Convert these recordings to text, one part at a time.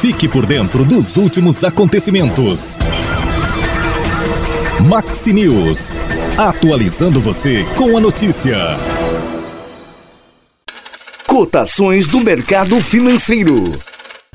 Fique por dentro dos últimos acontecimentos. Maxi News. Atualizando você com a notícia. Cotações do mercado financeiro.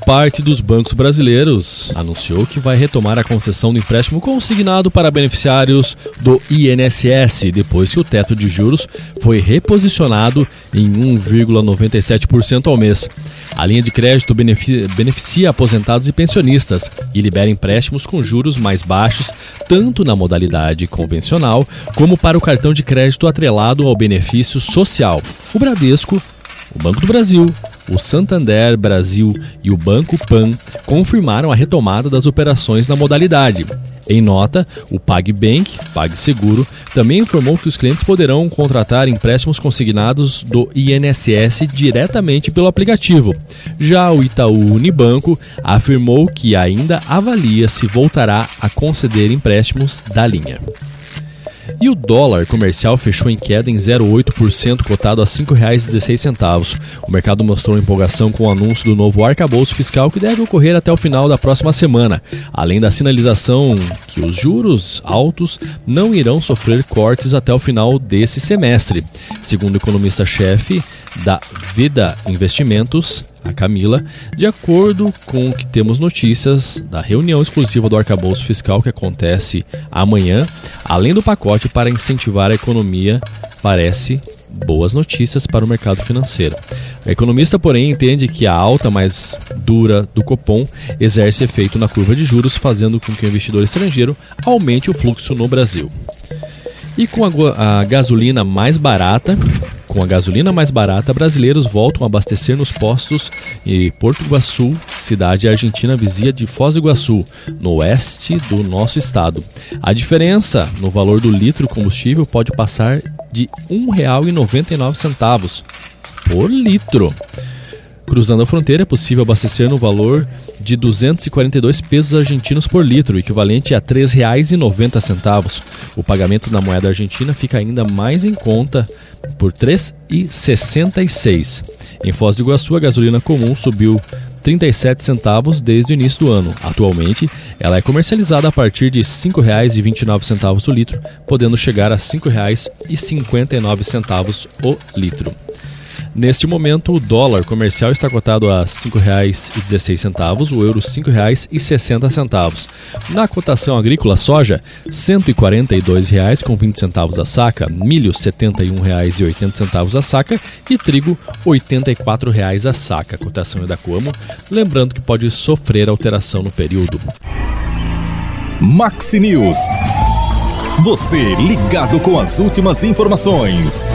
Parte dos bancos brasileiros anunciou que vai retomar a concessão do empréstimo consignado para beneficiários do INSS, depois que o teto de juros foi reposicionado em 1,97% ao mês. A linha de crédito beneficia aposentados e pensionistas e libera empréstimos com juros mais baixos, tanto na modalidade convencional como para o cartão de crédito atrelado ao benefício social. O Bradesco, o Banco do Brasil, o Santander Brasil e o Banco Pan confirmaram a retomada das operações na modalidade. Em nota, o PagBank, PagSeguro, também informou que os clientes poderão contratar empréstimos consignados do INSS diretamente pelo aplicativo. Já o Itaú Unibanco afirmou que ainda avalia se voltará a conceder empréstimos da linha. E o dólar comercial fechou em queda em 0,8%, cotado a R$ 5,16. O mercado mostrou empolgação com o anúncio do novo arcabouço fiscal que deve ocorrer até o final da próxima semana, além da sinalização que os juros altos não irão sofrer cortes até o final desse semestre. Segundo o economista-chefe da Vida Investimentos, a Camila, de acordo com o que temos notícias da reunião exclusiva do arcabouço fiscal que acontece amanhã, além do pacote para incentivar a economia, parece boas notícias para o mercado financeiro. A economista, porém, entende que a alta mais dura do Copom exerce efeito na curva de juros, fazendo com que o investidor estrangeiro aumente o fluxo no Brasil. E com a, a gasolina mais barata, com a gasolina mais barata, brasileiros voltam a abastecer nos postos em Porto Iguaçu, cidade argentina vizinha de Foz do Iguaçu, no oeste do nosso estado. A diferença no valor do litro combustível pode passar de R$ 1,99 por litro. Cruzando a fronteira, é possível abastecer no valor de 242 pesos argentinos por litro, equivalente a R$ 3,90. O pagamento na moeda argentina fica ainda mais em conta por R$ 3,66. Em Foz do Iguaçu, a gasolina comum subiu 37 centavos desde o início do ano. Atualmente, ela é comercializada a partir de R$ 5,29 o litro, podendo chegar a R$ 5,59 o litro. Neste momento, o dólar comercial está cotado a R$ 5,16, o euro R$ 5,60. Na cotação agrícola, soja R$ 142,20 a saca, milho R$ 71,80 a saca e trigo R$ 84,00 a saca. A cotação é da Coamo, lembrando que pode sofrer alteração no período. Maxi News. Você ligado com as últimas informações.